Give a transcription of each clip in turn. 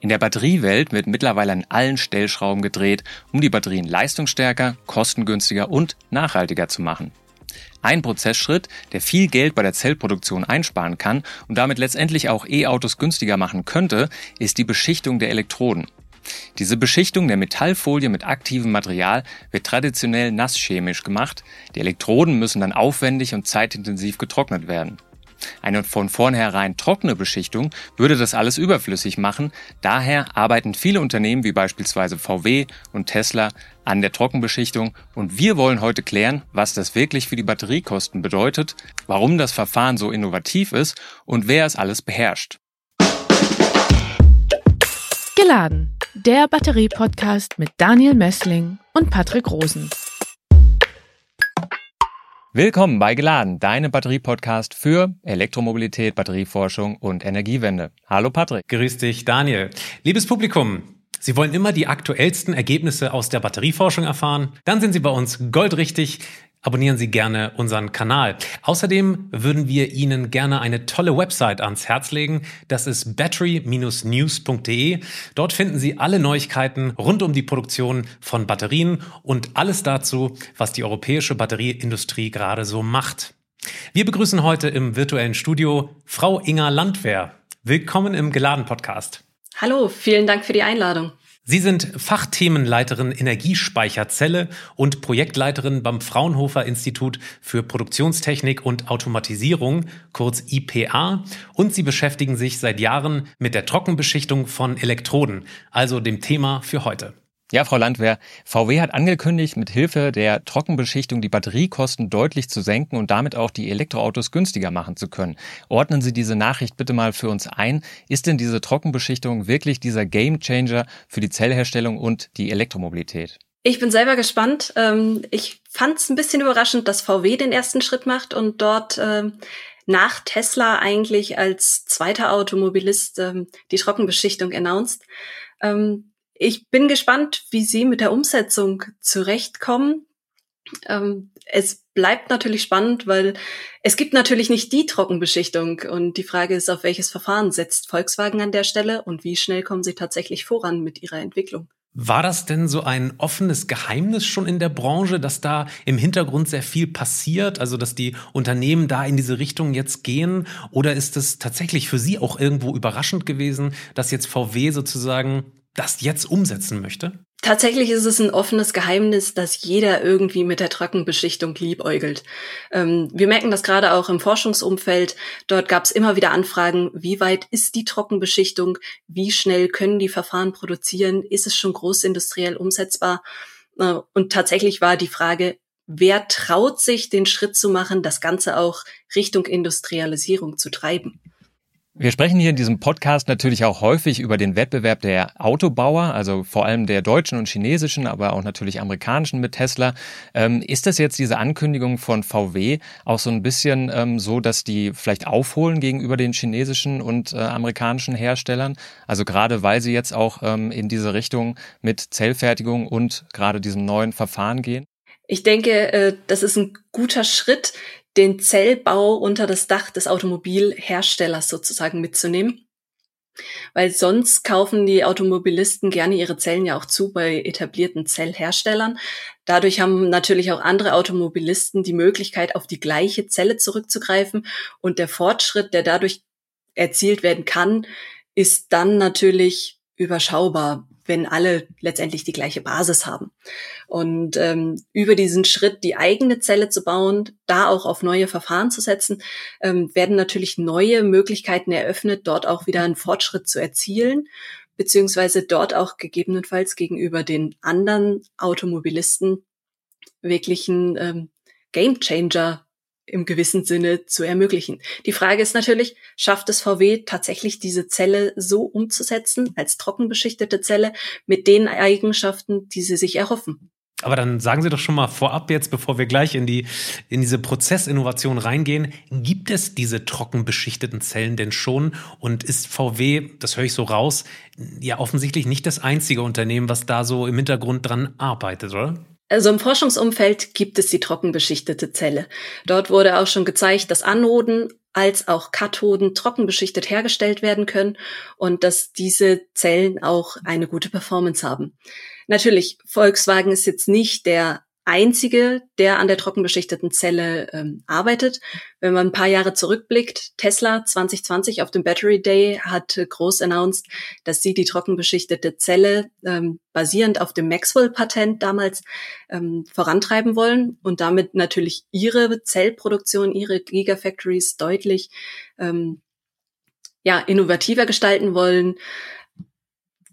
In der Batteriewelt wird mittlerweile an allen Stellschrauben gedreht, um die Batterien leistungsstärker, kostengünstiger und nachhaltiger zu machen. Ein Prozessschritt, der viel Geld bei der Zellproduktion einsparen kann und damit letztendlich auch E-Autos günstiger machen könnte, ist die Beschichtung der Elektroden. Diese Beschichtung der Metallfolie mit aktivem Material wird traditionell nasschemisch gemacht. Die Elektroden müssen dann aufwendig und zeitintensiv getrocknet werden. Eine von vornherein trockene Beschichtung würde das alles überflüssig machen. Daher arbeiten viele Unternehmen wie beispielsweise VW und Tesla an der Trockenbeschichtung und wir wollen heute klären, was das wirklich für die Batteriekosten bedeutet, warum das Verfahren so innovativ ist und wer es alles beherrscht. Geladen, der Batterie-Podcast mit Daniel Messling und Patrick Rosen. Willkommen bei Geladen, deinem Batterie-Podcast für Elektromobilität, Batterieforschung und Energiewende. Hallo Patrick. Grüß dich, Daniel. Liebes Publikum, Sie wollen immer die aktuellsten Ergebnisse aus der Batterieforschung erfahren? Dann sind Sie bei uns goldrichtig abonnieren Sie gerne unseren Kanal. Außerdem würden wir Ihnen gerne eine tolle Website ans Herz legen. Das ist battery-news.de. Dort finden Sie alle Neuigkeiten rund um die Produktion von Batterien und alles dazu, was die europäische Batterieindustrie gerade so macht. Wir begrüßen heute im virtuellen Studio Frau Inga Landwehr. Willkommen im Geladen Podcast. Hallo, vielen Dank für die Einladung. Sie sind Fachthemenleiterin Energiespeicherzelle und Projektleiterin beim Fraunhofer Institut für Produktionstechnik und Automatisierung, kurz IPA, und Sie beschäftigen sich seit Jahren mit der Trockenbeschichtung von Elektroden, also dem Thema für heute. Ja, Frau Landwehr, VW hat angekündigt, mit Hilfe der Trockenbeschichtung die Batteriekosten deutlich zu senken und damit auch die Elektroautos günstiger machen zu können. Ordnen Sie diese Nachricht bitte mal für uns ein. Ist denn diese Trockenbeschichtung wirklich dieser Gamechanger für die Zellherstellung und die Elektromobilität? Ich bin selber gespannt. Ähm, ich fand es ein bisschen überraschend, dass VW den ersten Schritt macht und dort ähm, nach Tesla eigentlich als zweiter Automobilist ähm, die Trockenbeschichtung announced. Ich bin gespannt, wie Sie mit der Umsetzung zurechtkommen. Ähm, es bleibt natürlich spannend, weil es gibt natürlich nicht die Trockenbeschichtung und die Frage ist, auf welches Verfahren setzt Volkswagen an der Stelle und wie schnell kommen sie tatsächlich voran mit ihrer Entwicklung. War das denn so ein offenes Geheimnis schon in der Branche, dass da im Hintergrund sehr viel passiert, also dass die Unternehmen da in diese Richtung jetzt gehen? Oder ist es tatsächlich für Sie auch irgendwo überraschend gewesen, dass jetzt VW sozusagen das jetzt umsetzen möchte? Tatsächlich ist es ein offenes Geheimnis, dass jeder irgendwie mit der Trockenbeschichtung liebäugelt. Ähm, wir merken das gerade auch im Forschungsumfeld. Dort gab es immer wieder Anfragen, wie weit ist die Trockenbeschichtung? Wie schnell können die Verfahren produzieren? Ist es schon großindustriell umsetzbar? Äh, und tatsächlich war die Frage, wer traut sich, den Schritt zu machen, das Ganze auch Richtung Industrialisierung zu treiben? Wir sprechen hier in diesem Podcast natürlich auch häufig über den Wettbewerb der Autobauer, also vor allem der deutschen und chinesischen, aber auch natürlich amerikanischen mit Tesla. Ähm, ist das jetzt diese Ankündigung von VW auch so ein bisschen ähm, so, dass die vielleicht aufholen gegenüber den chinesischen und äh, amerikanischen Herstellern? Also gerade weil sie jetzt auch ähm, in diese Richtung mit Zellfertigung und gerade diesem neuen Verfahren gehen? Ich denke, äh, das ist ein guter Schritt, den Zellbau unter das Dach des Automobilherstellers sozusagen mitzunehmen. Weil sonst kaufen die Automobilisten gerne ihre Zellen ja auch zu bei etablierten Zellherstellern. Dadurch haben natürlich auch andere Automobilisten die Möglichkeit, auf die gleiche Zelle zurückzugreifen. Und der Fortschritt, der dadurch erzielt werden kann, ist dann natürlich überschaubar wenn alle letztendlich die gleiche Basis haben. Und ähm, über diesen Schritt, die eigene Zelle zu bauen, da auch auf neue Verfahren zu setzen, ähm, werden natürlich neue Möglichkeiten eröffnet, dort auch wieder einen Fortschritt zu erzielen, beziehungsweise dort auch gegebenenfalls gegenüber den anderen Automobilisten wirklich ein ähm, Game Changer im gewissen Sinne zu ermöglichen. Die Frage ist natürlich, schafft es VW tatsächlich diese Zelle so umzusetzen, als trockenbeschichtete Zelle, mit den Eigenschaften, die sie sich erhoffen? Aber dann sagen Sie doch schon mal vorab jetzt, bevor wir gleich in die, in diese Prozessinnovation reingehen, gibt es diese trockenbeschichteten Zellen denn schon? Und ist VW, das höre ich so raus, ja offensichtlich nicht das einzige Unternehmen, was da so im Hintergrund dran arbeitet, oder? Also im Forschungsumfeld gibt es die trockenbeschichtete Zelle. Dort wurde auch schon gezeigt, dass Anoden als auch Kathoden trockenbeschichtet hergestellt werden können und dass diese Zellen auch eine gute Performance haben. Natürlich, Volkswagen ist jetzt nicht der einzige, der an der trockenbeschichteten Zelle ähm, arbeitet. Wenn man ein paar Jahre zurückblickt, Tesla 2020 auf dem Battery Day hat groß announced, dass sie die trockenbeschichtete Zelle ähm, basierend auf dem Maxwell-Patent damals ähm, vorantreiben wollen und damit natürlich ihre Zellproduktion, ihre Gigafactories deutlich ähm, ja, innovativer gestalten wollen.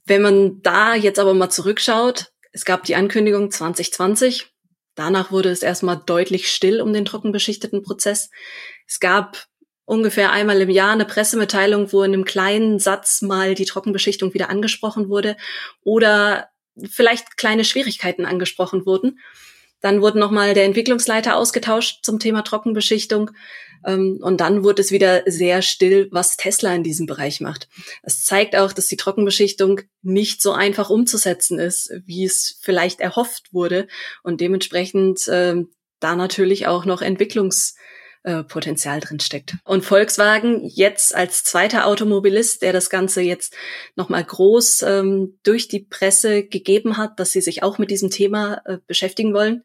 Wenn man da jetzt aber mal zurückschaut, es gab die Ankündigung 2020, Danach wurde es erstmal deutlich still um den trockenbeschichteten Prozess. Es gab ungefähr einmal im Jahr eine Pressemitteilung, wo in einem kleinen Satz mal die Trockenbeschichtung wieder angesprochen wurde oder vielleicht kleine Schwierigkeiten angesprochen wurden. Dann wurde nochmal der Entwicklungsleiter ausgetauscht zum Thema Trockenbeschichtung. Ähm, und dann wurde es wieder sehr still, was Tesla in diesem Bereich macht. Es zeigt auch, dass die Trockenbeschichtung nicht so einfach umzusetzen ist, wie es vielleicht erhofft wurde. Und dementsprechend äh, da natürlich auch noch Entwicklungs äh, Potenzial drin steckt. Und Volkswagen jetzt als zweiter Automobilist, der das Ganze jetzt nochmal groß ähm, durch die Presse gegeben hat, dass sie sich auch mit diesem Thema äh, beschäftigen wollen.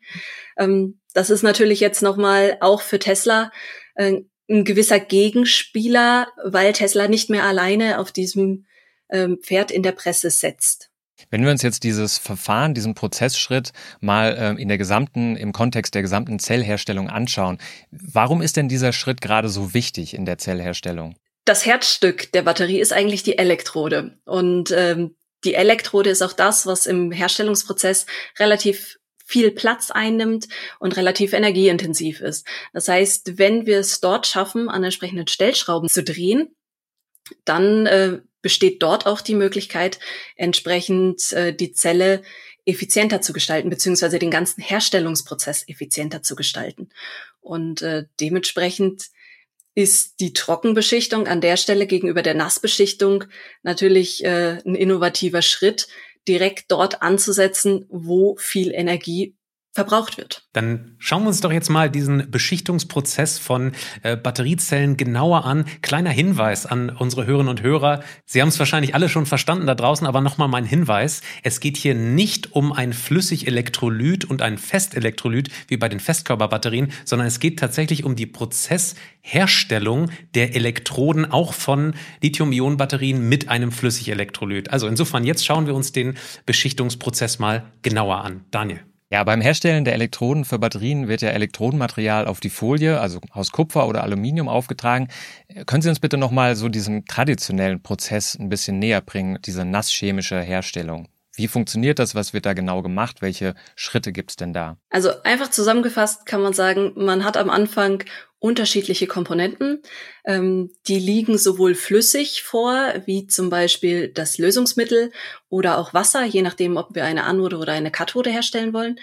Ähm, das ist natürlich jetzt nochmal auch für Tesla ein gewisser Gegenspieler, weil Tesla nicht mehr alleine auf diesem ähm, Pferd in der Presse setzt. Wenn wir uns jetzt dieses Verfahren, diesen Prozessschritt mal ähm, in der gesamten, im Kontext der gesamten Zellherstellung anschauen, warum ist denn dieser Schritt gerade so wichtig in der Zellherstellung? Das Herzstück der Batterie ist eigentlich die Elektrode. Und ähm, die Elektrode ist auch das, was im Herstellungsprozess relativ viel Platz einnimmt und relativ energieintensiv ist. Das heißt, wenn wir es dort schaffen, an entsprechenden Stellschrauben zu drehen, dann äh, besteht dort auch die Möglichkeit, entsprechend äh, die Zelle effizienter zu gestalten, beziehungsweise den ganzen Herstellungsprozess effizienter zu gestalten. Und äh, dementsprechend ist die Trockenbeschichtung an der Stelle gegenüber der Nassbeschichtung natürlich äh, ein innovativer Schritt, direkt dort anzusetzen, wo viel Energie verbraucht wird. Dann schauen wir uns doch jetzt mal diesen Beschichtungsprozess von äh, Batteriezellen genauer an. Kleiner Hinweis an unsere Hörerinnen und Hörer. Sie haben es wahrscheinlich alle schon verstanden da draußen, aber nochmal mein Hinweis. Es geht hier nicht um ein Flüssigelektrolyt und ein Festelektrolyt wie bei den Festkörperbatterien, sondern es geht tatsächlich um die Prozessherstellung der Elektroden auch von Lithium-Ionen-Batterien mit einem Flüssigelektrolyt. Also insofern, jetzt schauen wir uns den Beschichtungsprozess mal genauer an. Daniel. Ja, beim Herstellen der Elektroden für Batterien wird ja Elektrodenmaterial auf die Folie, also aus Kupfer oder Aluminium aufgetragen. Können Sie uns bitte nochmal so diesen traditionellen Prozess ein bisschen näher bringen, diese nasschemische Herstellung? Wie funktioniert das? Was wird da genau gemacht? Welche Schritte gibt's denn da? Also einfach zusammengefasst kann man sagen, man hat am Anfang unterschiedliche Komponenten. Ähm, die liegen sowohl flüssig vor, wie zum Beispiel das Lösungsmittel oder auch Wasser, je nachdem, ob wir eine Anode oder eine Kathode herstellen wollen.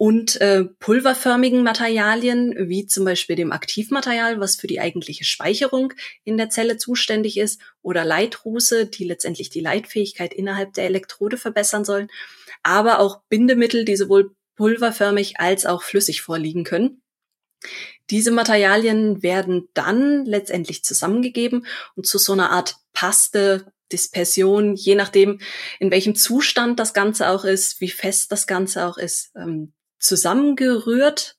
Und äh, pulverförmigen Materialien, wie zum Beispiel dem Aktivmaterial, was für die eigentliche Speicherung in der Zelle zuständig ist, oder Leitruße, die letztendlich die Leitfähigkeit innerhalb der Elektrode verbessern sollen, aber auch Bindemittel, die sowohl pulverförmig als auch flüssig vorliegen können. Diese Materialien werden dann letztendlich zusammengegeben und zu so einer Art Paste, Dispersion, je nachdem, in welchem Zustand das Ganze auch ist, wie fest das Ganze auch ist, ähm, zusammengerührt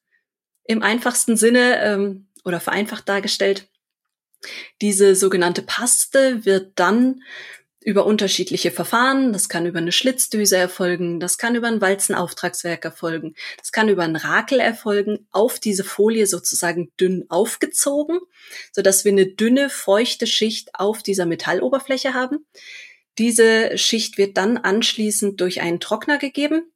im einfachsten Sinne ähm, oder vereinfacht dargestellt. Diese sogenannte Paste wird dann über unterschiedliche Verfahren. Das kann über eine Schlitzdüse erfolgen, das kann über ein Walzenauftragswerk erfolgen, das kann über ein Rakel erfolgen, auf diese Folie sozusagen dünn aufgezogen, so dass wir eine dünne, feuchte Schicht auf dieser Metalloberfläche haben. Diese Schicht wird dann anschließend durch einen Trockner gegeben,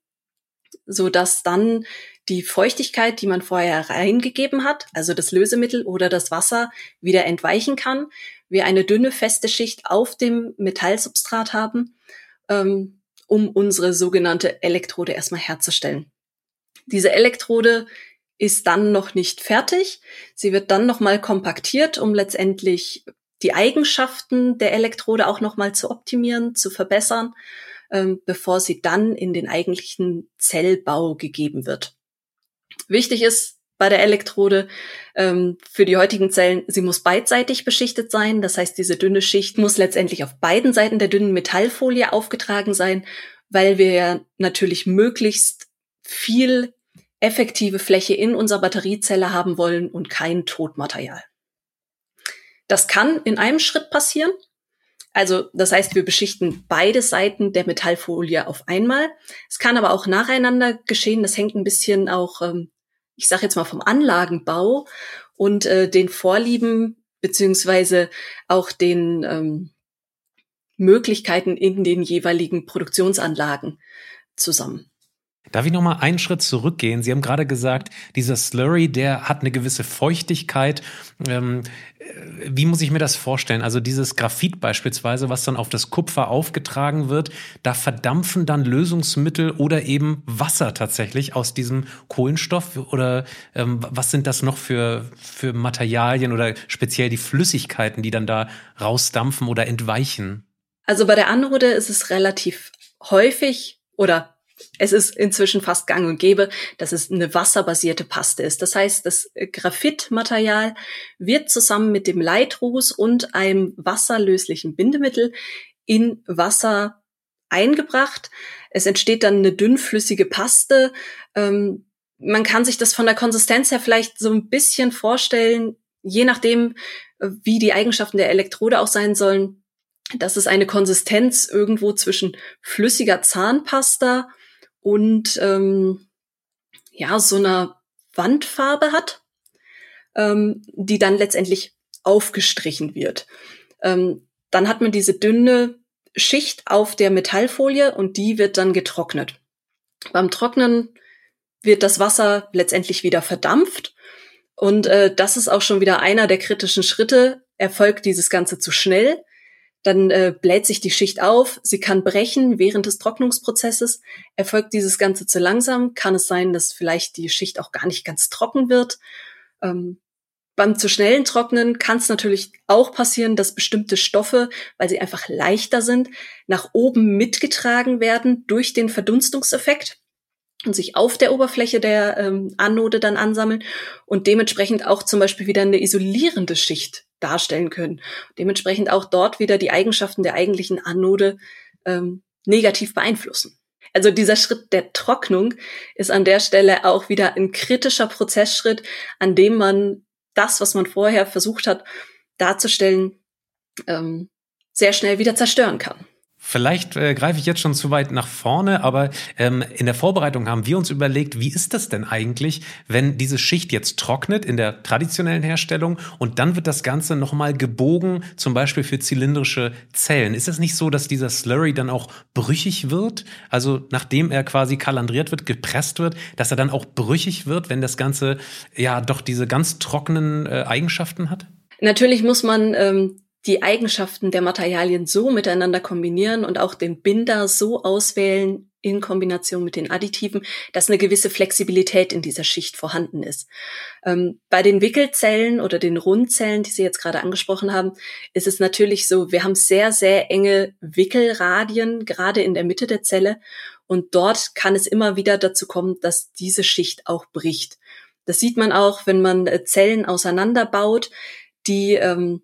so dass dann die Feuchtigkeit, die man vorher reingegeben hat, also das Lösemittel oder das Wasser, wieder entweichen kann wir eine dünne, feste Schicht auf dem Metallsubstrat haben, ähm, um unsere sogenannte Elektrode erstmal herzustellen. Diese Elektrode ist dann noch nicht fertig. Sie wird dann nochmal kompaktiert, um letztendlich die Eigenschaften der Elektrode auch nochmal zu optimieren, zu verbessern, ähm, bevor sie dann in den eigentlichen Zellbau gegeben wird. Wichtig ist bei der Elektrode. Ähm, für die heutigen Zellen, sie muss beidseitig beschichtet sein. Das heißt, diese dünne Schicht muss letztendlich auf beiden Seiten der dünnen Metallfolie aufgetragen sein, weil wir ja natürlich möglichst viel effektive Fläche in unserer Batteriezelle haben wollen und kein Totmaterial. Das kann in einem Schritt passieren. Also das heißt, wir beschichten beide Seiten der Metallfolie auf einmal. Es kann aber auch nacheinander geschehen. Das hängt ein bisschen auch, ähm, ich sage jetzt mal, vom Anlagenbau und äh, den Vorlieben beziehungsweise auch den ähm, Möglichkeiten in den jeweiligen Produktionsanlagen zusammen. Darf ich noch mal einen Schritt zurückgehen? Sie haben gerade gesagt, dieser Slurry, der hat eine gewisse Feuchtigkeit. Ähm, äh, wie muss ich mir das vorstellen? Also dieses Graphit beispielsweise, was dann auf das Kupfer aufgetragen wird, da verdampfen dann Lösungsmittel oder eben Wasser tatsächlich aus diesem Kohlenstoff? Oder ähm, was sind das noch für, für Materialien oder speziell die Flüssigkeiten, die dann da rausdampfen oder entweichen? Also bei der Anode ist es relativ häufig oder es ist inzwischen fast gang und gäbe, dass es eine wasserbasierte Paste ist. Das heißt, das Graphitmaterial wird zusammen mit dem Leitrus und einem wasserlöslichen Bindemittel in Wasser eingebracht. Es entsteht dann eine dünnflüssige Paste. Ähm, man kann sich das von der Konsistenz her vielleicht so ein bisschen vorstellen, je nachdem, wie die Eigenschaften der Elektrode auch sein sollen, dass es eine Konsistenz irgendwo zwischen flüssiger Zahnpasta und ähm, ja, so einer Wandfarbe hat, ähm, die dann letztendlich aufgestrichen wird. Ähm, dann hat man diese dünne Schicht auf der Metallfolie und die wird dann getrocknet. Beim Trocknen wird das Wasser letztendlich wieder verdampft und äh, das ist auch schon wieder einer der kritischen Schritte. Erfolgt dieses Ganze zu schnell, dann äh, bläht sich die Schicht auf, sie kann brechen während des Trocknungsprozesses. Erfolgt dieses Ganze zu langsam, kann es sein, dass vielleicht die Schicht auch gar nicht ganz trocken wird. Ähm, beim zu schnellen Trocknen kann es natürlich auch passieren, dass bestimmte Stoffe, weil sie einfach leichter sind, nach oben mitgetragen werden durch den Verdunstungseffekt und sich auf der Oberfläche der ähm, Anode dann ansammeln und dementsprechend auch zum Beispiel wieder eine isolierende Schicht darstellen können. Dementsprechend auch dort wieder die Eigenschaften der eigentlichen Anode ähm, negativ beeinflussen. Also dieser Schritt der Trocknung ist an der Stelle auch wieder ein kritischer Prozessschritt, an dem man das, was man vorher versucht hat darzustellen, ähm, sehr schnell wieder zerstören kann. Vielleicht äh, greife ich jetzt schon zu weit nach vorne, aber ähm, in der Vorbereitung haben wir uns überlegt, wie ist das denn eigentlich, wenn diese Schicht jetzt trocknet in der traditionellen Herstellung und dann wird das Ganze nochmal gebogen, zum Beispiel für zylindrische Zellen. Ist es nicht so, dass dieser Slurry dann auch brüchig wird? Also nachdem er quasi kalandriert wird, gepresst wird, dass er dann auch brüchig wird, wenn das Ganze ja doch diese ganz trockenen äh, Eigenschaften hat? Natürlich muss man ähm, die Eigenschaften der Materialien so miteinander kombinieren und auch den Binder so auswählen in Kombination mit den Additiven, dass eine gewisse Flexibilität in dieser Schicht vorhanden ist. Ähm, bei den Wickelzellen oder den Rundzellen, die Sie jetzt gerade angesprochen haben, ist es natürlich so, wir haben sehr, sehr enge Wickelradien, gerade in der Mitte der Zelle. Und dort kann es immer wieder dazu kommen, dass diese Schicht auch bricht. Das sieht man auch, wenn man äh, Zellen auseinanderbaut, die ähm,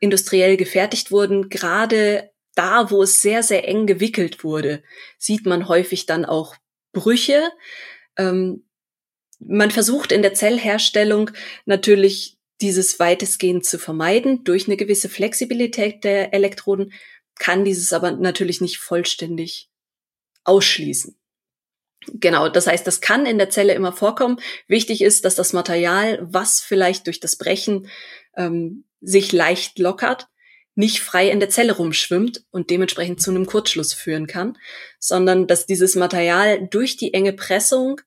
industriell gefertigt wurden, gerade da, wo es sehr, sehr eng gewickelt wurde, sieht man häufig dann auch Brüche. Ähm, man versucht in der Zellherstellung natürlich dieses weitestgehend zu vermeiden durch eine gewisse Flexibilität der Elektroden, kann dieses aber natürlich nicht vollständig ausschließen. Genau, das heißt, das kann in der Zelle immer vorkommen. Wichtig ist, dass das Material, was vielleicht durch das Brechen ähm, sich leicht lockert, nicht frei in der Zelle rumschwimmt und dementsprechend zu einem Kurzschluss führen kann, sondern dass dieses Material durch die enge Pressung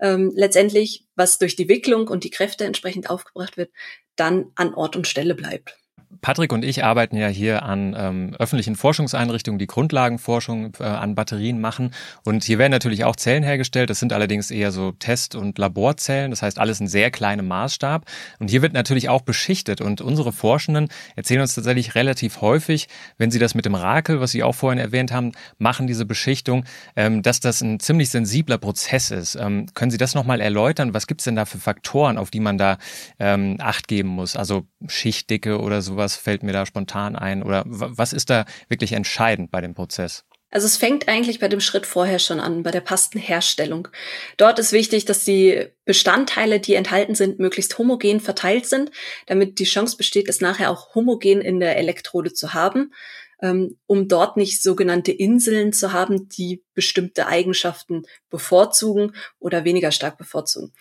ähm, letztendlich, was durch die Wicklung und die Kräfte entsprechend aufgebracht wird, dann an Ort und Stelle bleibt. Patrick und ich arbeiten ja hier an ähm, öffentlichen Forschungseinrichtungen, die Grundlagenforschung äh, an Batterien machen. Und hier werden natürlich auch Zellen hergestellt. Das sind allerdings eher so Test- und Laborzellen. Das heißt, alles in sehr kleinem Maßstab. Und hier wird natürlich auch beschichtet. Und unsere Forschenden erzählen uns tatsächlich relativ häufig, wenn sie das mit dem Rakel, was Sie auch vorhin erwähnt haben, machen, diese Beschichtung, ähm, dass das ein ziemlich sensibler Prozess ist. Ähm, können Sie das nochmal erläutern? Was gibt es denn da für Faktoren, auf die man da ähm, Acht geben muss? Also Schichtdicke oder sowas fällt mir da spontan ein? Oder was ist da wirklich entscheidend bei dem Prozess? Also es fängt eigentlich bei dem Schritt vorher schon an, bei der Pastenherstellung. Dort ist wichtig, dass die Bestandteile, die enthalten sind, möglichst homogen verteilt sind, damit die Chance besteht, es nachher auch homogen in der Elektrode zu haben, ähm, um dort nicht sogenannte Inseln zu haben, die bestimmte Eigenschaften bevorzugen oder weniger stark bevorzugen.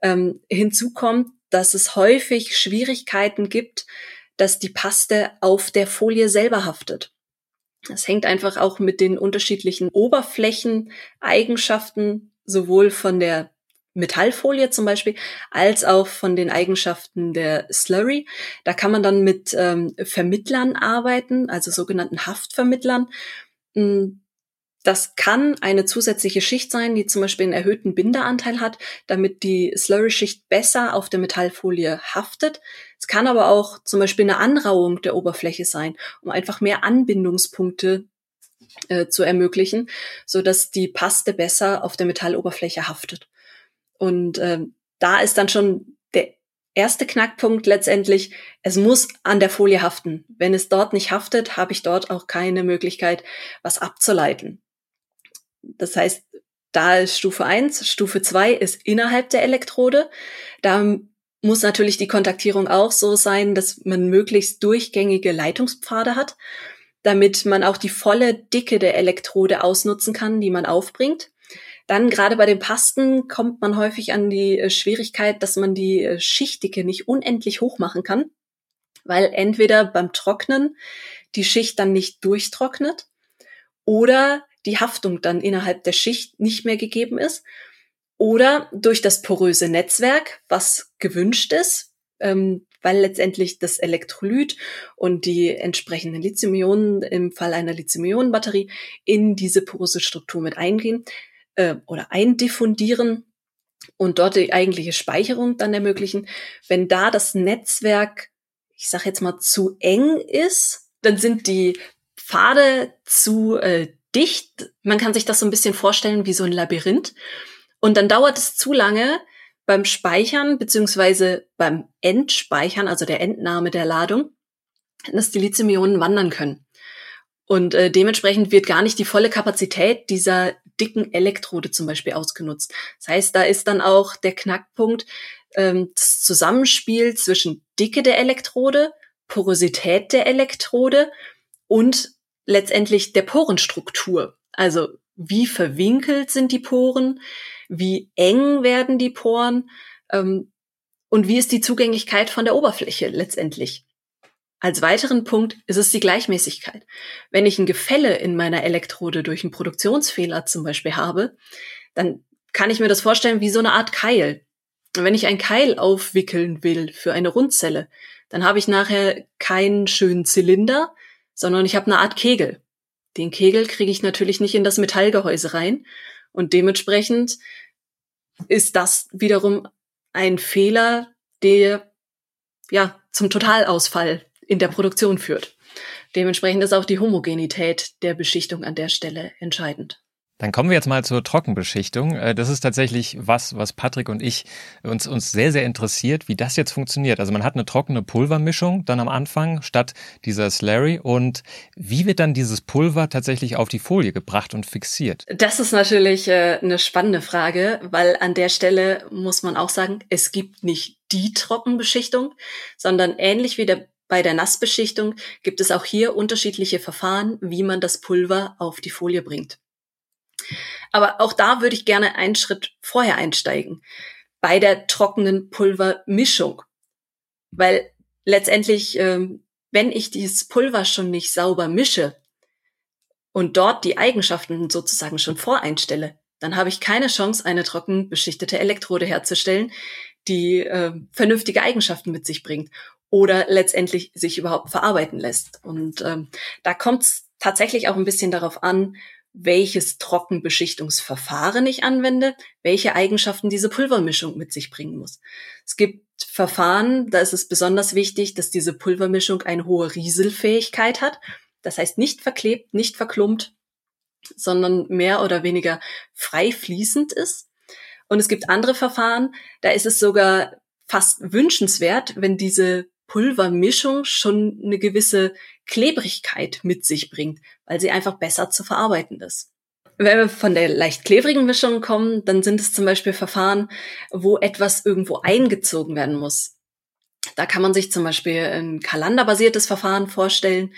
Ähm, hinzu kommt, dass es häufig Schwierigkeiten gibt, dass die Paste auf der Folie selber haftet. Das hängt einfach auch mit den unterschiedlichen Oberflächeneigenschaften sowohl von der Metallfolie zum Beispiel, als auch von den Eigenschaften der Slurry. Da kann man dann mit ähm, Vermittlern arbeiten, also sogenannten Haftvermittlern. Das kann eine zusätzliche Schicht sein, die zum Beispiel einen erhöhten Binderanteil hat, damit die Slurry-Schicht besser auf der Metallfolie haftet. Es kann aber auch zum Beispiel eine Anrauung der Oberfläche sein, um einfach mehr Anbindungspunkte äh, zu ermöglichen, so dass die Paste besser auf der Metalloberfläche haftet. Und äh, da ist dann schon der erste Knackpunkt letztendlich, es muss an der Folie haften. Wenn es dort nicht haftet, habe ich dort auch keine Möglichkeit, was abzuleiten. Das heißt, da ist Stufe eins, Stufe zwei ist innerhalb der Elektrode. Da muss natürlich die Kontaktierung auch so sein, dass man möglichst durchgängige Leitungspfade hat, damit man auch die volle Dicke der Elektrode ausnutzen kann, die man aufbringt. Dann gerade bei den Pasten kommt man häufig an die äh, Schwierigkeit, dass man die äh, Schichtdicke nicht unendlich hoch machen kann, weil entweder beim Trocknen die Schicht dann nicht durchtrocknet oder die Haftung dann innerhalb der Schicht nicht mehr gegeben ist oder durch das poröse Netzwerk, was gewünscht ist, ähm, weil letztendlich das Elektrolyt und die entsprechenden Lithium-Ionen im Fall einer Lithium-Ionen-Batterie in diese poröse Struktur mit eingehen äh, oder eindiffundieren und dort die eigentliche Speicherung dann ermöglichen. Wenn da das Netzwerk, ich sage jetzt mal, zu eng ist, dann sind die Pfade zu äh, dicht. Man kann sich das so ein bisschen vorstellen wie so ein Labyrinth. Und dann dauert es zu lange beim Speichern beziehungsweise beim Entspeichern, also der Entnahme der Ladung, dass die Lithium-Ionen wandern können. Und äh, dementsprechend wird gar nicht die volle Kapazität dieser dicken Elektrode zum Beispiel ausgenutzt. Das heißt, da ist dann auch der Knackpunkt ähm, das Zusammenspiel zwischen Dicke der Elektrode, Porosität der Elektrode und letztendlich der Porenstruktur. Also wie verwinkelt sind die Poren, wie eng werden die Poren ähm, und wie ist die Zugänglichkeit von der Oberfläche letztendlich. Als weiteren Punkt ist es die Gleichmäßigkeit. Wenn ich ein Gefälle in meiner Elektrode durch einen Produktionsfehler zum Beispiel habe, dann kann ich mir das vorstellen wie so eine Art Keil. Wenn ich ein Keil aufwickeln will für eine Rundzelle, dann habe ich nachher keinen schönen Zylinder, sondern ich habe eine Art Kegel. Den Kegel kriege ich natürlich nicht in das Metallgehäuse rein und dementsprechend ist das wiederum ein Fehler, der ja zum Totalausfall in der Produktion führt. Dementsprechend ist auch die Homogenität der Beschichtung an der Stelle entscheidend. Dann kommen wir jetzt mal zur Trockenbeschichtung. Äh, das ist tatsächlich was, was Patrick und ich uns, uns sehr, sehr interessiert, wie das jetzt funktioniert. Also man hat eine trockene Pulvermischung dann am Anfang statt dieser Slurry. Und wie wird dann dieses Pulver tatsächlich auf die Folie gebracht und fixiert? Das ist natürlich äh, eine spannende Frage, weil an der Stelle muss man auch sagen, es gibt nicht die Trockenbeschichtung, sondern ähnlich wie der bei der Nassbeschichtung gibt es auch hier unterschiedliche Verfahren, wie man das Pulver auf die Folie bringt. Aber auch da würde ich gerne einen Schritt vorher einsteigen. Bei der trockenen Pulvermischung. Weil letztendlich, ähm, wenn ich dieses Pulver schon nicht sauber mische und dort die Eigenschaften sozusagen schon voreinstelle, dann habe ich keine Chance, eine trocken beschichtete Elektrode herzustellen, die äh, vernünftige Eigenschaften mit sich bringt. oder letztendlich sich überhaupt verarbeiten lässt. Und ähm, da kommt es tatsächlich auch ein bisschen darauf an, welches Trockenbeschichtungsverfahren ich anwende, welche Eigenschaften diese Pulvermischung mit sich bringen muss. Es gibt Verfahren, da ist es besonders wichtig, dass diese Pulvermischung eine hohe Rieselfähigkeit hat. Das heißt nicht verklebt, nicht verklumpt, sondern mehr oder weniger frei fließend ist. Und es gibt andere Verfahren, da ist es sogar fast wünschenswert, wenn diese Pulvermischung schon eine gewisse Klebrigkeit mit sich bringt, weil sie einfach besser zu verarbeiten ist. Wenn wir von der leicht klebrigen Mischung kommen, dann sind es zum Beispiel Verfahren, wo etwas irgendwo eingezogen werden muss. Da kann man sich zum Beispiel ein kalenderbasiertes Verfahren vorstellen.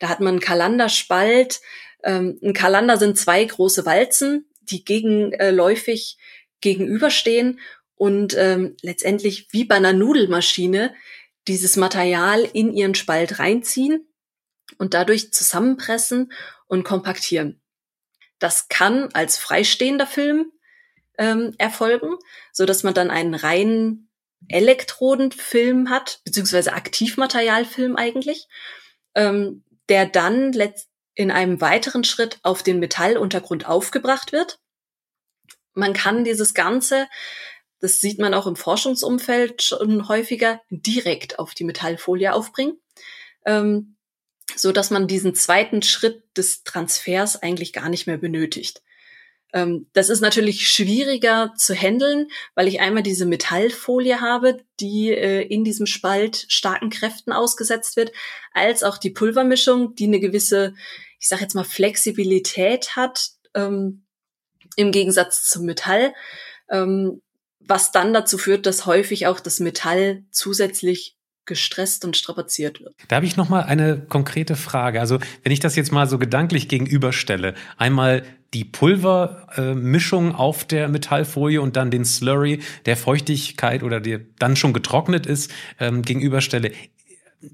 Da hat man einen Kalenderspalt. Ähm, ein Kalander sind zwei große Walzen, die gegenläufig gegenüberstehen und ähm, letztendlich wie bei einer Nudelmaschine dieses Material in ihren Spalt reinziehen und dadurch zusammenpressen und kompaktieren. Das kann als freistehender Film ähm, erfolgen, so dass man dann einen reinen Elektrodenfilm hat, beziehungsweise Aktivmaterialfilm eigentlich, ähm, der dann in einem weiteren Schritt auf den Metalluntergrund aufgebracht wird. Man kann dieses Ganze das sieht man auch im Forschungsumfeld schon häufiger, direkt auf die Metallfolie aufbringen, ähm, so dass man diesen zweiten Schritt des Transfers eigentlich gar nicht mehr benötigt. Ähm, das ist natürlich schwieriger zu handeln, weil ich einmal diese Metallfolie habe, die äh, in diesem Spalt starken Kräften ausgesetzt wird, als auch die Pulvermischung, die eine gewisse, ich sage jetzt mal, Flexibilität hat, ähm, im Gegensatz zum Metall. Ähm, was dann dazu führt, dass häufig auch das Metall zusätzlich gestresst und strapaziert wird. Da habe ich noch mal eine konkrete Frage. Also wenn ich das jetzt mal so gedanklich gegenüberstelle, einmal die Pulvermischung äh, auf der Metallfolie und dann den Slurry, der Feuchtigkeit oder der dann schon getrocknet ist, ähm, gegenüberstelle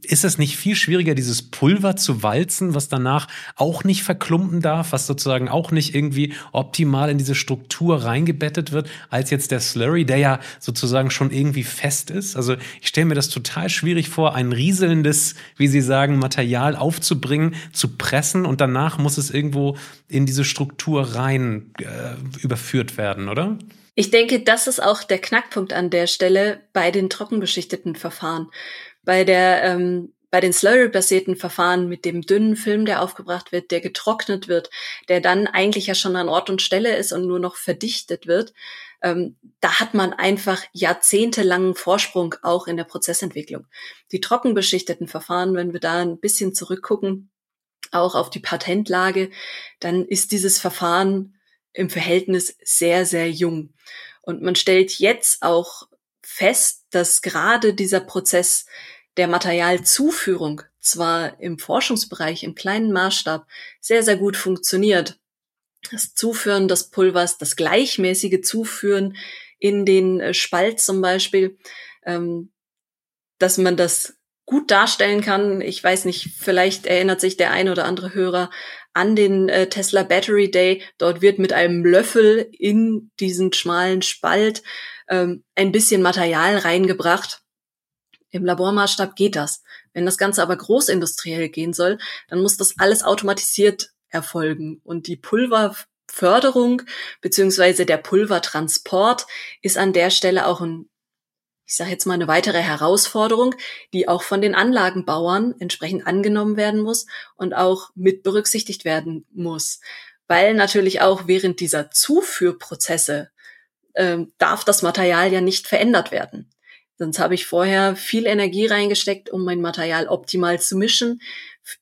ist es nicht viel schwieriger, dieses Pulver zu walzen, was danach auch nicht verklumpen darf, was sozusagen auch nicht irgendwie optimal in diese Struktur reingebettet wird, als jetzt der Slurry, der ja sozusagen schon irgendwie fest ist? Also ich stelle mir das total schwierig vor, ein rieselndes, wie Sie sagen, Material aufzubringen, zu pressen und danach muss es irgendwo in diese Struktur rein äh, überführt werden, oder? Ich denke, das ist auch der Knackpunkt an der Stelle bei den trockenbeschichteten Verfahren bei der ähm, bei den Slurry-basierten Verfahren mit dem dünnen Film, der aufgebracht wird, der getrocknet wird, der dann eigentlich ja schon an Ort und Stelle ist und nur noch verdichtet wird, ähm, da hat man einfach jahrzehntelangen Vorsprung auch in der Prozessentwicklung. Die trockenbeschichteten Verfahren, wenn wir da ein bisschen zurückgucken, auch auf die Patentlage, dann ist dieses Verfahren im Verhältnis sehr, sehr jung. Und man stellt jetzt auch fest, dass gerade dieser Prozess der Materialzuführung zwar im Forschungsbereich im kleinen Maßstab sehr, sehr gut funktioniert. Das Zuführen des Pulvers, das gleichmäßige Zuführen in den äh, Spalt zum Beispiel, ähm, dass man das gut darstellen kann. Ich weiß nicht, vielleicht erinnert sich der ein oder andere Hörer an den äh, Tesla Battery Day. Dort wird mit einem Löffel in diesen schmalen Spalt ähm, ein bisschen Material reingebracht. Im Labormaßstab geht das. Wenn das Ganze aber großindustriell gehen soll, dann muss das alles automatisiert erfolgen. Und die Pulverförderung beziehungsweise der Pulvertransport ist an der Stelle auch ein ich sage jetzt mal eine weitere Herausforderung, die auch von den Anlagenbauern entsprechend angenommen werden muss und auch mit berücksichtigt werden muss, weil natürlich auch während dieser Zuführprozesse äh, darf das Material ja nicht verändert werden. Sonst habe ich vorher viel Energie reingesteckt, um mein Material optimal zu mischen,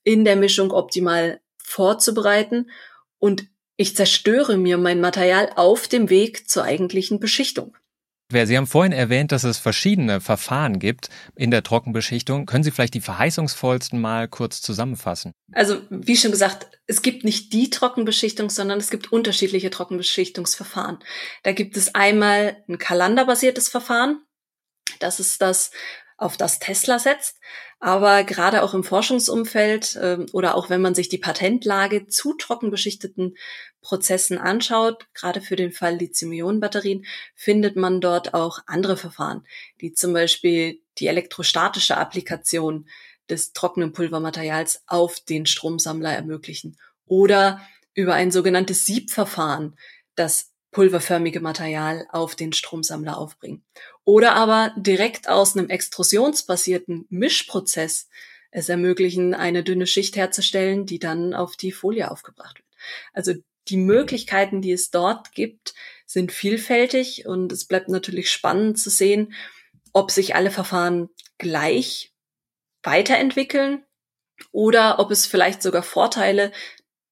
in der Mischung optimal vorzubereiten und ich zerstöre mir mein Material auf dem Weg zur eigentlichen Beschichtung. Sie haben vorhin erwähnt, dass es verschiedene Verfahren gibt in der Trockenbeschichtung. Können Sie vielleicht die verheißungsvollsten mal kurz zusammenfassen? Also, wie schon gesagt, es gibt nicht die Trockenbeschichtung, sondern es gibt unterschiedliche Trockenbeschichtungsverfahren. Da gibt es einmal ein kalenderbasiertes Verfahren. Das ist das, auf das Tesla setzt. Aber gerade auch im Forschungsumfeld äh, oder auch wenn man sich die Patentlage zu trocken beschichteten Prozessen anschaut, gerade für den Fall Lithium-Ionen-Batterien, findet man dort auch andere Verfahren, die zum Beispiel die elektrostatische Applikation des trockenen Pulvermaterials auf den Stromsammler ermöglichen oder über ein sogenanntes Siebverfahren das pulverförmige Material auf den Stromsammler aufbringen. Oder aber direkt aus einem extrusionsbasierten Mischprozess es ermöglichen, eine dünne Schicht herzustellen, die dann auf die Folie aufgebracht wird. Also die Möglichkeiten, die es dort gibt, sind vielfältig und es bleibt natürlich spannend zu sehen, ob sich alle Verfahren gleich weiterentwickeln oder ob es vielleicht sogar Vorteile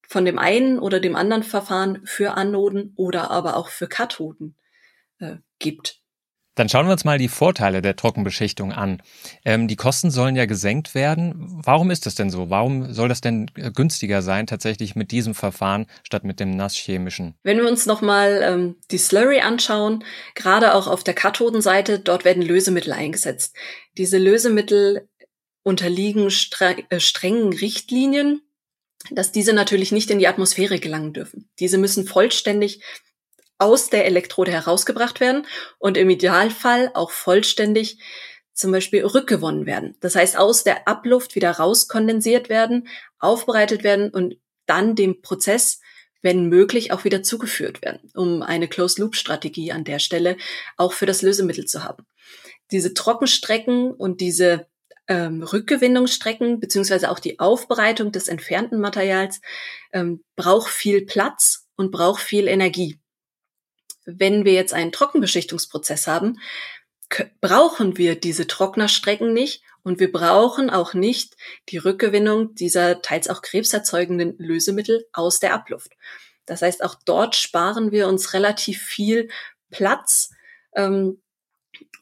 von dem einen oder dem anderen Verfahren für Anoden oder aber auch für Kathoden äh, gibt. Dann schauen wir uns mal die Vorteile der Trockenbeschichtung an. Ähm, die Kosten sollen ja gesenkt werden. Warum ist das denn so? Warum soll das denn äh, günstiger sein, tatsächlich mit diesem Verfahren statt mit dem nasschemischen? Wenn wir uns nochmal ähm, die Slurry anschauen, gerade auch auf der Kathodenseite, dort werden Lösemittel eingesetzt. Diese Lösemittel unterliegen stre äh, strengen Richtlinien, dass diese natürlich nicht in die Atmosphäre gelangen dürfen. Diese müssen vollständig aus der Elektrode herausgebracht werden und im Idealfall auch vollständig zum Beispiel rückgewonnen werden. Das heißt, aus der Abluft wieder rauskondensiert werden, aufbereitet werden und dann dem Prozess, wenn möglich, auch wieder zugeführt werden, um eine Closed-Loop-Strategie an der Stelle auch für das Lösemittel zu haben. Diese Trockenstrecken und diese ähm, Rückgewinnungsstrecken beziehungsweise auch die Aufbereitung des entfernten Materials ähm, braucht viel Platz und braucht viel Energie. Wenn wir jetzt einen Trockenbeschichtungsprozess haben, brauchen wir diese Trocknerstrecken nicht und wir brauchen auch nicht die Rückgewinnung dieser teils auch krebserzeugenden Lösemittel aus der Abluft. Das heißt, auch dort sparen wir uns relativ viel Platz ähm,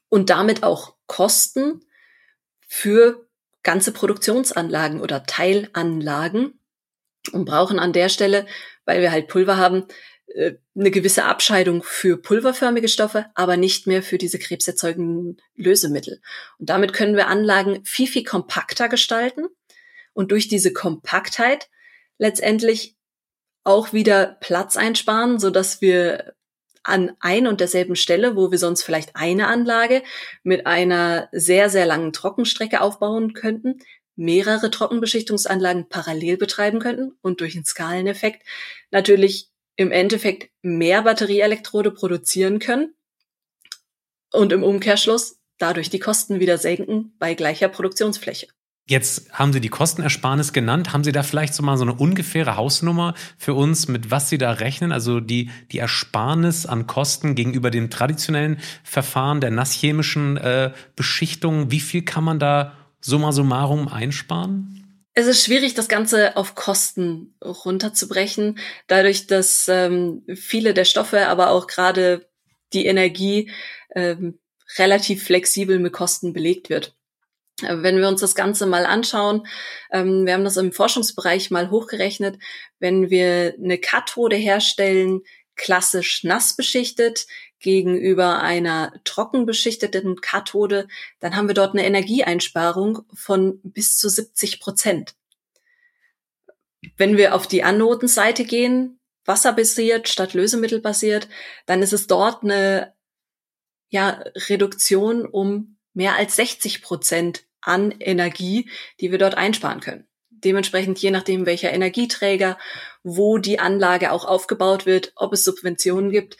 und damit auch Kosten, für ganze Produktionsanlagen oder Teilanlagen und brauchen an der Stelle, weil wir halt Pulver haben, äh, eine gewisse Abscheidung für pulverförmige Stoffe, aber nicht mehr für diese krebserzeugenden Lösemittel. Und damit können wir Anlagen viel, viel kompakter gestalten und durch diese Kompaktheit letztendlich auch wieder Platz einsparen, so dass wir an ein und derselben Stelle, wo wir sonst vielleicht eine Anlage mit einer sehr, sehr langen Trockenstrecke aufbauen könnten, mehrere Trockenbeschichtungsanlagen parallel betreiben könnten und durch einen Skaleneffekt natürlich im Endeffekt mehr Batterieelektrode produzieren können und im Umkehrschluss dadurch die Kosten wieder senken bei gleicher Produktionsfläche. Jetzt haben Sie die Kostenersparnis genannt. Haben Sie da vielleicht so mal so eine ungefähre Hausnummer für uns, mit was Sie da rechnen? Also die, die Ersparnis an Kosten gegenüber dem traditionellen Verfahren der nasschemischen äh, Beschichtung. Wie viel kann man da summa summarum einsparen? Es ist schwierig, das Ganze auf Kosten runterzubrechen, dadurch, dass ähm, viele der Stoffe, aber auch gerade die Energie ähm, relativ flexibel mit Kosten belegt wird. Wenn wir uns das Ganze mal anschauen, ähm, wir haben das im Forschungsbereich mal hochgerechnet, wenn wir eine Kathode herstellen, klassisch nass beschichtet, gegenüber einer trocken beschichteten Kathode, dann haben wir dort eine Energieeinsparung von bis zu 70 Prozent. Wenn wir auf die Anodenseite gehen, wasserbasiert statt lösemittelbasiert, dann ist es dort eine ja, Reduktion um mehr als 60 Prozent an Energie, die wir dort einsparen können. Dementsprechend, je nachdem, welcher Energieträger, wo die Anlage auch aufgebaut wird, ob es Subventionen gibt,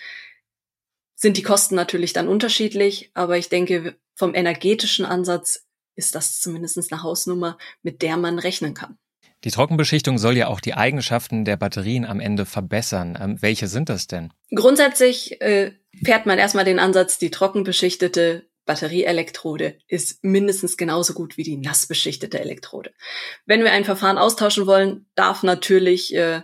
sind die Kosten natürlich dann unterschiedlich. Aber ich denke, vom energetischen Ansatz ist das zumindest eine Hausnummer, mit der man rechnen kann. Die Trockenbeschichtung soll ja auch die Eigenschaften der Batterien am Ende verbessern. Ähm, welche sind das denn? Grundsätzlich äh, fährt man erstmal den Ansatz, die trockenbeschichtete Batterieelektrode ist mindestens genauso gut wie die nass beschichtete Elektrode. Wenn wir ein Verfahren austauschen wollen, darf natürlich äh,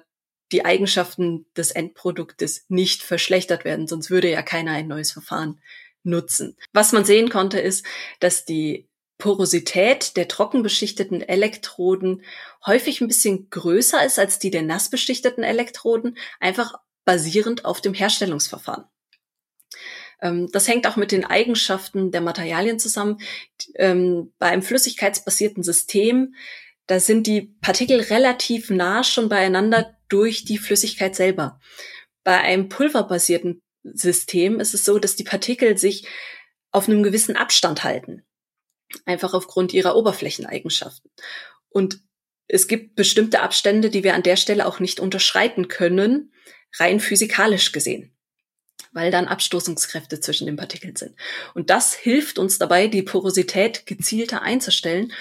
die Eigenschaften des Endproduktes nicht verschlechtert werden, sonst würde ja keiner ein neues Verfahren nutzen. Was man sehen konnte, ist, dass die Porosität der trocken beschichteten Elektroden häufig ein bisschen größer ist als die der nass beschichteten Elektroden, einfach basierend auf dem Herstellungsverfahren. Ähm, das hängt auch mit den Eigenschaften der Materialien zusammen. Ähm, bei einem flüssigkeitsbasierten System, da sind die Partikel relativ nah schon beieinander durch die Flüssigkeit selber. Bei einem pulverbasierten System ist es so, dass die Partikel sich auf einem gewissen Abstand halten. Einfach aufgrund ihrer Oberflächeneigenschaften. Und es gibt bestimmte Abstände, die wir an der Stelle auch nicht unterschreiten können, rein physikalisch gesehen, weil dann Abstoßungskräfte zwischen den Partikeln sind. Und das hilft uns dabei, die Porosität gezielter einzustellen.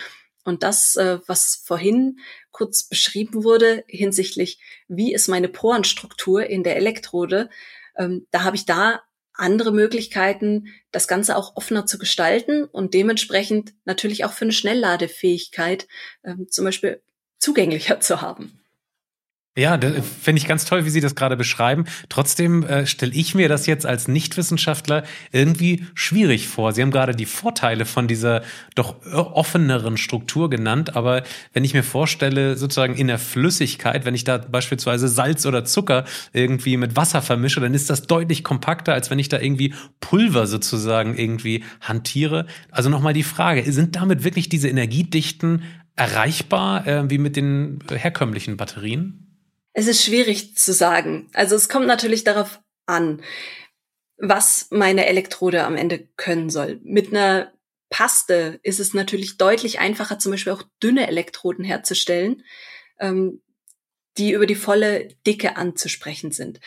Und das, äh, was vorhin kurz beschrieben wurde hinsichtlich, wie ist meine Porenstruktur in der Elektrode, ähm, da habe ich da andere Möglichkeiten, das Ganze auch offener zu gestalten und dementsprechend natürlich auch für eine Schnellladefähigkeit ähm, zum Beispiel zugänglicher zu haben. Ja, finde ich ganz toll, wie Sie das gerade beschreiben. Trotzdem äh, stelle ich mir das jetzt als Nichtwissenschaftler irgendwie schwierig vor. Sie haben gerade die Vorteile von dieser doch offeneren Struktur genannt, aber wenn ich mir vorstelle, sozusagen in der Flüssigkeit, wenn ich da beispielsweise Salz oder Zucker irgendwie mit Wasser vermische, dann ist das deutlich kompakter, als wenn ich da irgendwie Pulver sozusagen irgendwie hantiere. Also nochmal die Frage, sind damit wirklich diese Energiedichten erreichbar äh, wie mit den herkömmlichen Batterien? Es ist schwierig zu sagen. Also es kommt natürlich darauf an, was meine Elektrode am Ende können soll. Mit einer Paste ist es natürlich deutlich einfacher, zum Beispiel auch dünne Elektroden herzustellen, ähm, die über die volle Dicke anzusprechen sind.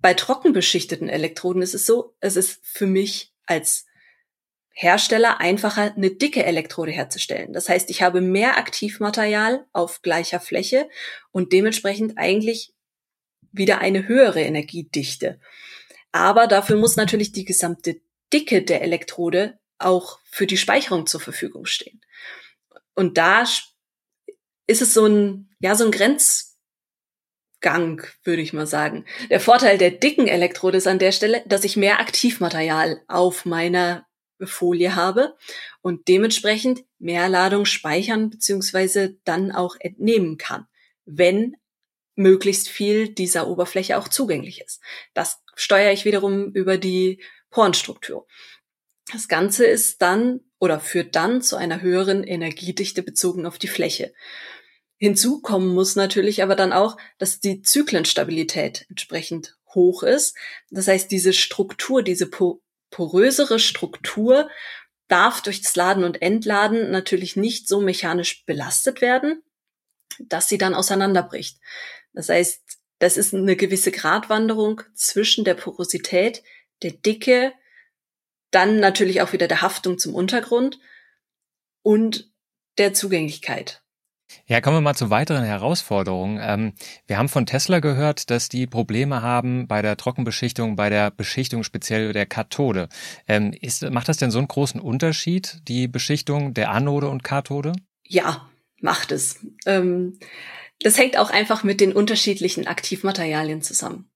Bei trocken beschichteten Elektroden ist es so, es ist für mich als Hersteller einfacher, eine dicke Elektrode herzustellen. Das heißt, ich habe mehr Aktivmaterial auf gleicher Fläche und dementsprechend eigentlich wieder eine höhere Energiedichte. Aber dafür muss natürlich die gesamte Dicke der Elektrode auch für die Speicherung zur Verfügung stehen. Und da ist es so ein, ja, so ein Grenzgang, würde ich mal sagen. Der Vorteil der dicken Elektrode ist an der Stelle, dass ich mehr Aktivmaterial auf meiner Folie habe und dementsprechend mehr Ladung speichern beziehungsweise dann auch entnehmen kann, wenn möglichst viel dieser Oberfläche auch zugänglich ist. Das steuere ich wiederum über die Porenstruktur. Das Ganze ist dann oder führt dann zu einer höheren Energiedichte bezogen auf die Fläche. Hinzu kommen muss natürlich aber dann auch, dass die Zyklenstabilität entsprechend hoch ist. Das heißt, diese Struktur, diese porösere Struktur darf durch das Laden und Entladen natürlich nicht so mechanisch belastet werden, dass sie dann auseinanderbricht. Das heißt, das ist eine gewisse Gratwanderung zwischen der Porosität, der Dicke, dann natürlich auch wieder der Haftung zum Untergrund und der Zugänglichkeit. Ja, kommen wir mal zu weiteren Herausforderungen. Ähm, wir haben von Tesla gehört, dass die Probleme haben bei der Trockenbeschichtung, bei der Beschichtung speziell der Kathode. Ähm, ist, macht das denn so einen großen Unterschied, die Beschichtung der Anode und Kathode? Ja, macht es. Ähm, das hängt auch einfach mit den unterschiedlichen Aktivmaterialien zusammen.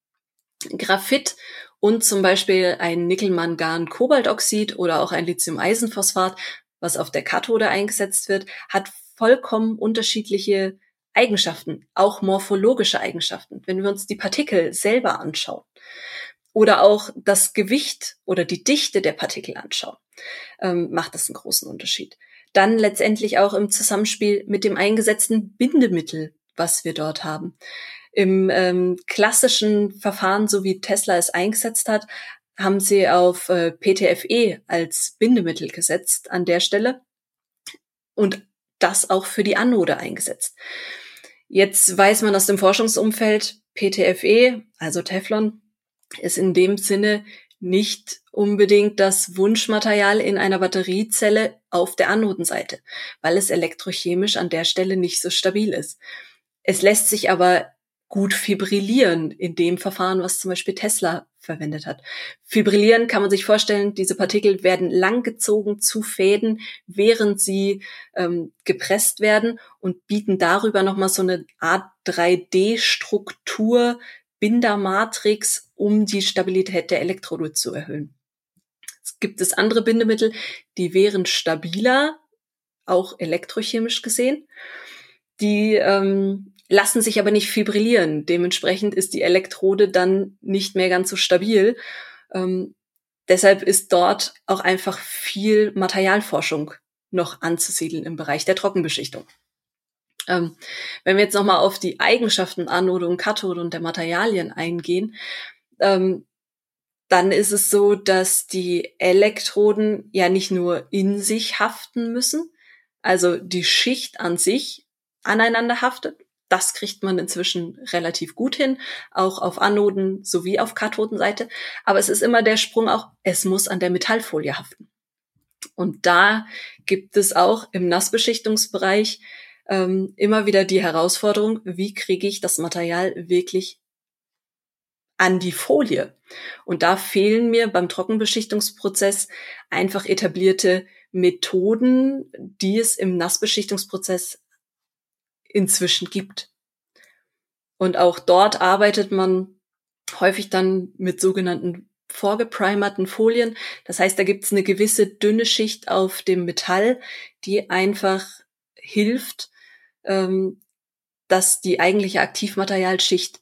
Graphit und zum Beispiel ein Nickelmangan-Kobaltoxid oder auch ein Lithium-Eisenphosphat, was auf der Kathode eingesetzt wird, hat vollkommen unterschiedliche Eigenschaften, auch morphologische Eigenschaften. Wenn wir uns die Partikel selber anschauen oder auch das Gewicht oder die Dichte der Partikel anschauen, ähm, macht das einen großen Unterschied. Dann letztendlich auch im Zusammenspiel mit dem eingesetzten Bindemittel, was wir dort haben. Im ähm, klassischen Verfahren, so wie Tesla es eingesetzt hat, haben sie auf äh, PTFE als Bindemittel gesetzt an der Stelle. Und das auch für die Anode eingesetzt. Jetzt weiß man aus dem Forschungsumfeld, PTFE, also Teflon, ist in dem Sinne nicht unbedingt das Wunschmaterial in einer Batteriezelle auf der Anodenseite, weil es elektrochemisch an der Stelle nicht so stabil ist. Es lässt sich aber gut fibrillieren in dem Verfahren, was zum Beispiel Tesla verwendet hat. Fibrillieren kann man sich vorstellen, diese Partikel werden langgezogen zu Fäden, während sie ähm, gepresst werden und bieten darüber nochmal so eine Art 3D-Struktur, Bindermatrix, um die Stabilität der Elektrode zu erhöhen. Es gibt es andere Bindemittel, die wären stabiler, auch elektrochemisch gesehen. Die ähm, lassen sich aber nicht fibrillieren. Dementsprechend ist die Elektrode dann nicht mehr ganz so stabil. Ähm, deshalb ist dort auch einfach viel Materialforschung noch anzusiedeln im Bereich der Trockenbeschichtung. Ähm, wenn wir jetzt nochmal auf die Eigenschaften Anode und Kathode und der Materialien eingehen, ähm, dann ist es so, dass die Elektroden ja nicht nur in sich haften müssen, also die Schicht an sich aneinander haftet. Das kriegt man inzwischen relativ gut hin, auch auf Anoden sowie auf Kathodenseite. Aber es ist immer der Sprung auch, es muss an der Metallfolie haften. Und da gibt es auch im Nassbeschichtungsbereich ähm, immer wieder die Herausforderung, wie kriege ich das Material wirklich an die Folie? Und da fehlen mir beim Trockenbeschichtungsprozess einfach etablierte Methoden, die es im Nassbeschichtungsprozess inzwischen gibt. Und auch dort arbeitet man häufig dann mit sogenannten vorgeprimerten Folien. Das heißt, da gibt es eine gewisse dünne Schicht auf dem Metall, die einfach hilft, ähm, dass die eigentliche Aktivmaterialschicht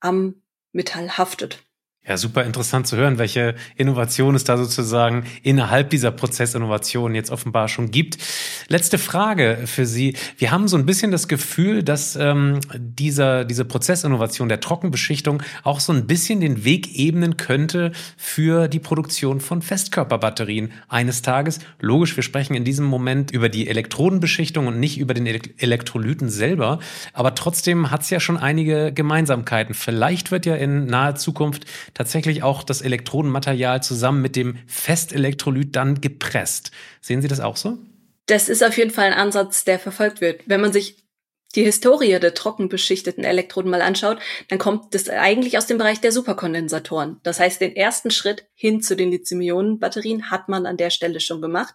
am Metall haftet. Ja, super interessant zu hören, welche Innovation es da sozusagen innerhalb dieser Prozessinnovation jetzt offenbar schon gibt. Letzte Frage für Sie. Wir haben so ein bisschen das Gefühl, dass ähm, dieser, diese Prozessinnovation der Trockenbeschichtung auch so ein bisschen den Weg ebnen könnte für die Produktion von Festkörperbatterien eines Tages. Logisch, wir sprechen in diesem Moment über die Elektrodenbeschichtung und nicht über den Elektrolyten selber. Aber trotzdem hat es ja schon einige Gemeinsamkeiten. Vielleicht wird ja in naher Zukunft tatsächlich auch das Elektrodenmaterial zusammen mit dem Festelektrolyt dann gepresst. Sehen Sie das auch so? Das ist auf jeden Fall ein Ansatz, der verfolgt wird. Wenn man sich die Historie der trockenbeschichteten Elektroden mal anschaut, dann kommt das eigentlich aus dem Bereich der Superkondensatoren. Das heißt, den ersten Schritt hin zu den Lithium-Ionen-Batterien hat man an der Stelle schon gemacht.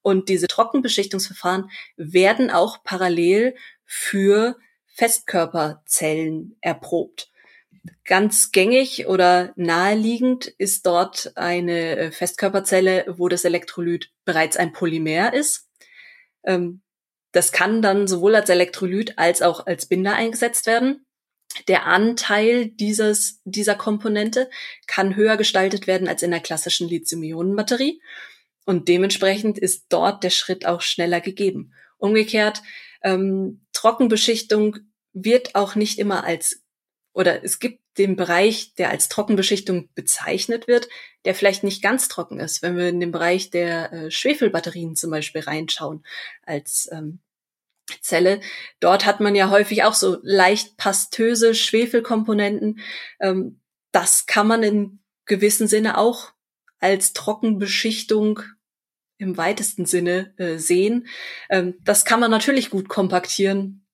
Und diese Trockenbeschichtungsverfahren werden auch parallel für Festkörperzellen erprobt. Ganz gängig oder naheliegend ist dort eine äh, Festkörperzelle, wo das Elektrolyt bereits ein Polymer ist. Ähm, das kann dann sowohl als Elektrolyt als auch als Binder eingesetzt werden. Der Anteil dieses, dieser Komponente kann höher gestaltet werden als in der klassischen Lithium-Ionen-Batterie. Und dementsprechend ist dort der Schritt auch schneller gegeben. Umgekehrt, ähm, Trockenbeschichtung wird auch nicht immer als oder es gibt den Bereich, der als Trockenbeschichtung bezeichnet wird, der vielleicht nicht ganz trocken ist. Wenn wir in den Bereich der äh, Schwefelbatterien zum Beispiel reinschauen als ähm, Zelle, dort hat man ja häufig auch so leicht pastöse Schwefelkomponenten. Ähm, das kann man in gewissem Sinne auch als Trockenbeschichtung im weitesten Sinne äh, sehen. Ähm, das kann man natürlich gut kompaktieren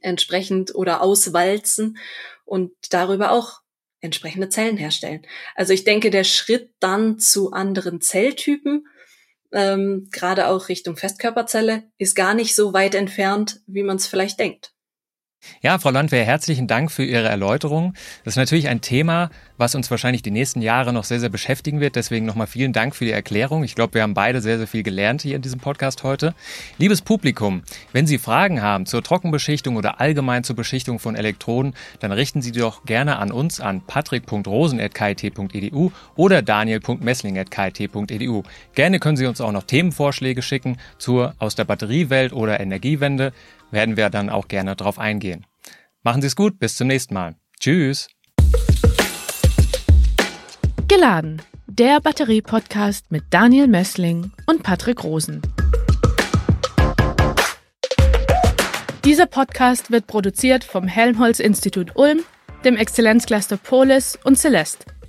entsprechend oder auswalzen und darüber auch entsprechende Zellen herstellen. Also ich denke, der Schritt dann zu anderen Zelltypen, ähm, gerade auch Richtung Festkörperzelle, ist gar nicht so weit entfernt, wie man es vielleicht denkt. Ja, Frau Landwehr, herzlichen Dank für Ihre Erläuterung. Das ist natürlich ein Thema, was uns wahrscheinlich die nächsten Jahre noch sehr, sehr beschäftigen wird. Deswegen nochmal vielen Dank für die Erklärung. Ich glaube, wir haben beide sehr, sehr viel gelernt hier in diesem Podcast heute. Liebes Publikum, wenn Sie Fragen haben zur Trockenbeschichtung oder allgemein zur Beschichtung von Elektroden, dann richten Sie doch gerne an uns an patrick.rosen.kit.edu oder daniel.messling.kit.edu. Gerne können Sie uns auch noch Themenvorschläge schicken zur aus der Batteriewelt oder Energiewende werden wir dann auch gerne darauf eingehen. Machen Sie es gut, bis zum nächsten Mal. Tschüss. Geladen. Der Batterie-Podcast mit Daniel Messling und Patrick Rosen. Dieser Podcast wird produziert vom Helmholtz-Institut Ulm, dem Exzellenzcluster Polis und Celeste,